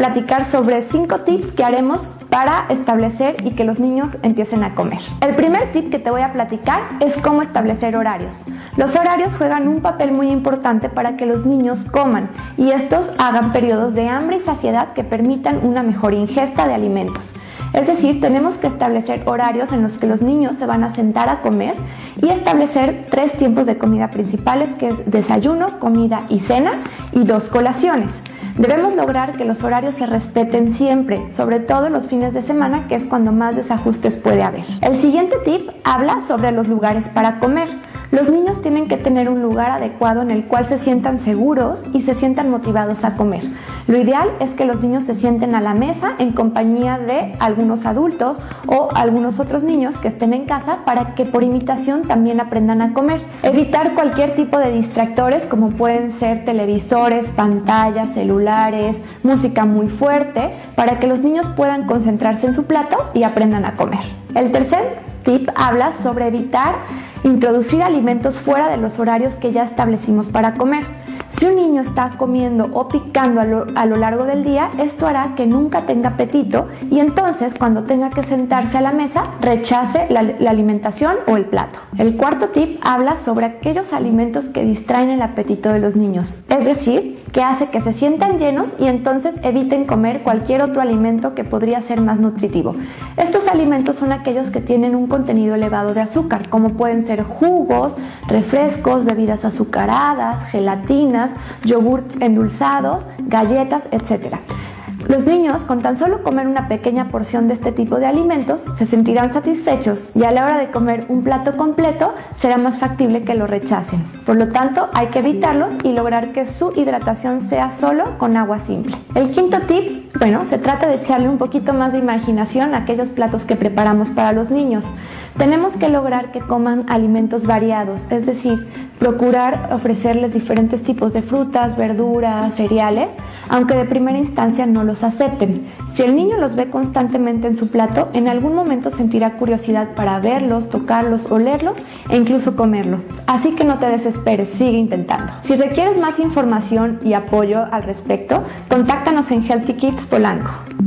platicar sobre cinco tips que haremos para establecer y que los niños empiecen a comer. El primer tip que te voy a platicar es cómo establecer horarios. Los horarios juegan un papel muy importante para que los niños coman y estos hagan periodos de hambre y saciedad que permitan una mejor ingesta de alimentos. Es decir, tenemos que establecer horarios en los que los niños se van a sentar a comer y establecer tres tiempos de comida principales, que es desayuno, comida y cena, y dos colaciones. Debemos lograr que los horarios se respeten siempre, sobre todo los fines de semana, que es cuando más desajustes puede haber. El siguiente tip habla sobre los lugares para comer. Los niños tienen que tener un lugar adecuado en el cual se sientan seguros y se sientan motivados a comer. Lo ideal es que los niños se sienten a la mesa en compañía de algunos adultos o algunos otros niños que estén en casa para que por imitación también aprendan a comer. Evitar cualquier tipo de distractores como pueden ser televisores, pantallas, celulares, música muy fuerte para que los niños puedan concentrarse en su plato y aprendan a comer. El tercer tip habla sobre evitar Introducir alimentos fuera de los horarios que ya establecimos para comer. Si un niño está comiendo o picando a lo, largo del día, esto hará que nunca tenga apetito y entonces cuando tenga que sentarse a la mesa rechace la, la alimentación o el plato. El cuarto tip habla sobre aquellos alimentos que distraen el apetito de los niños, es decir, que hace que se sientan llenos y entonces eviten comer cualquier otro alimento que podría ser más nutritivo. Estos alimentos son aquellos que tienen un contenido elevado de azúcar, como pueden ser jugos, refrescos, bebidas azucaradas, gelatinas, yogurt endulzados, galletas, etc. Los niños, con tan solo comer una pequeña porción de este tipo de alimentos, se sentirán satisfechos y a la hora de comer un plato completo será más factible que lo rechacen. Por lo tanto, hay que evitarlos y lograr que su hidratación sea solo con agua simple. El quinto tip, bueno, se trata de echarle un poquito más de imaginación a aquellos platos que preparamos para los niños. Tenemos que lograr que coman alimentos variados, es decir, procurar ofrecerles diferentes tipos de frutas, verduras, cereales, aunque de primera instancia no los acepten. Si el niño los ve constantemente en su plato, en algún momento sentirá curiosidad para verlos, tocarlos, olerlos e incluso comerlos. Así que no te desesperes, sigue intentando. Si requieres más información y apoyo al respecto, contáctanos en Healthy Kids Polanco.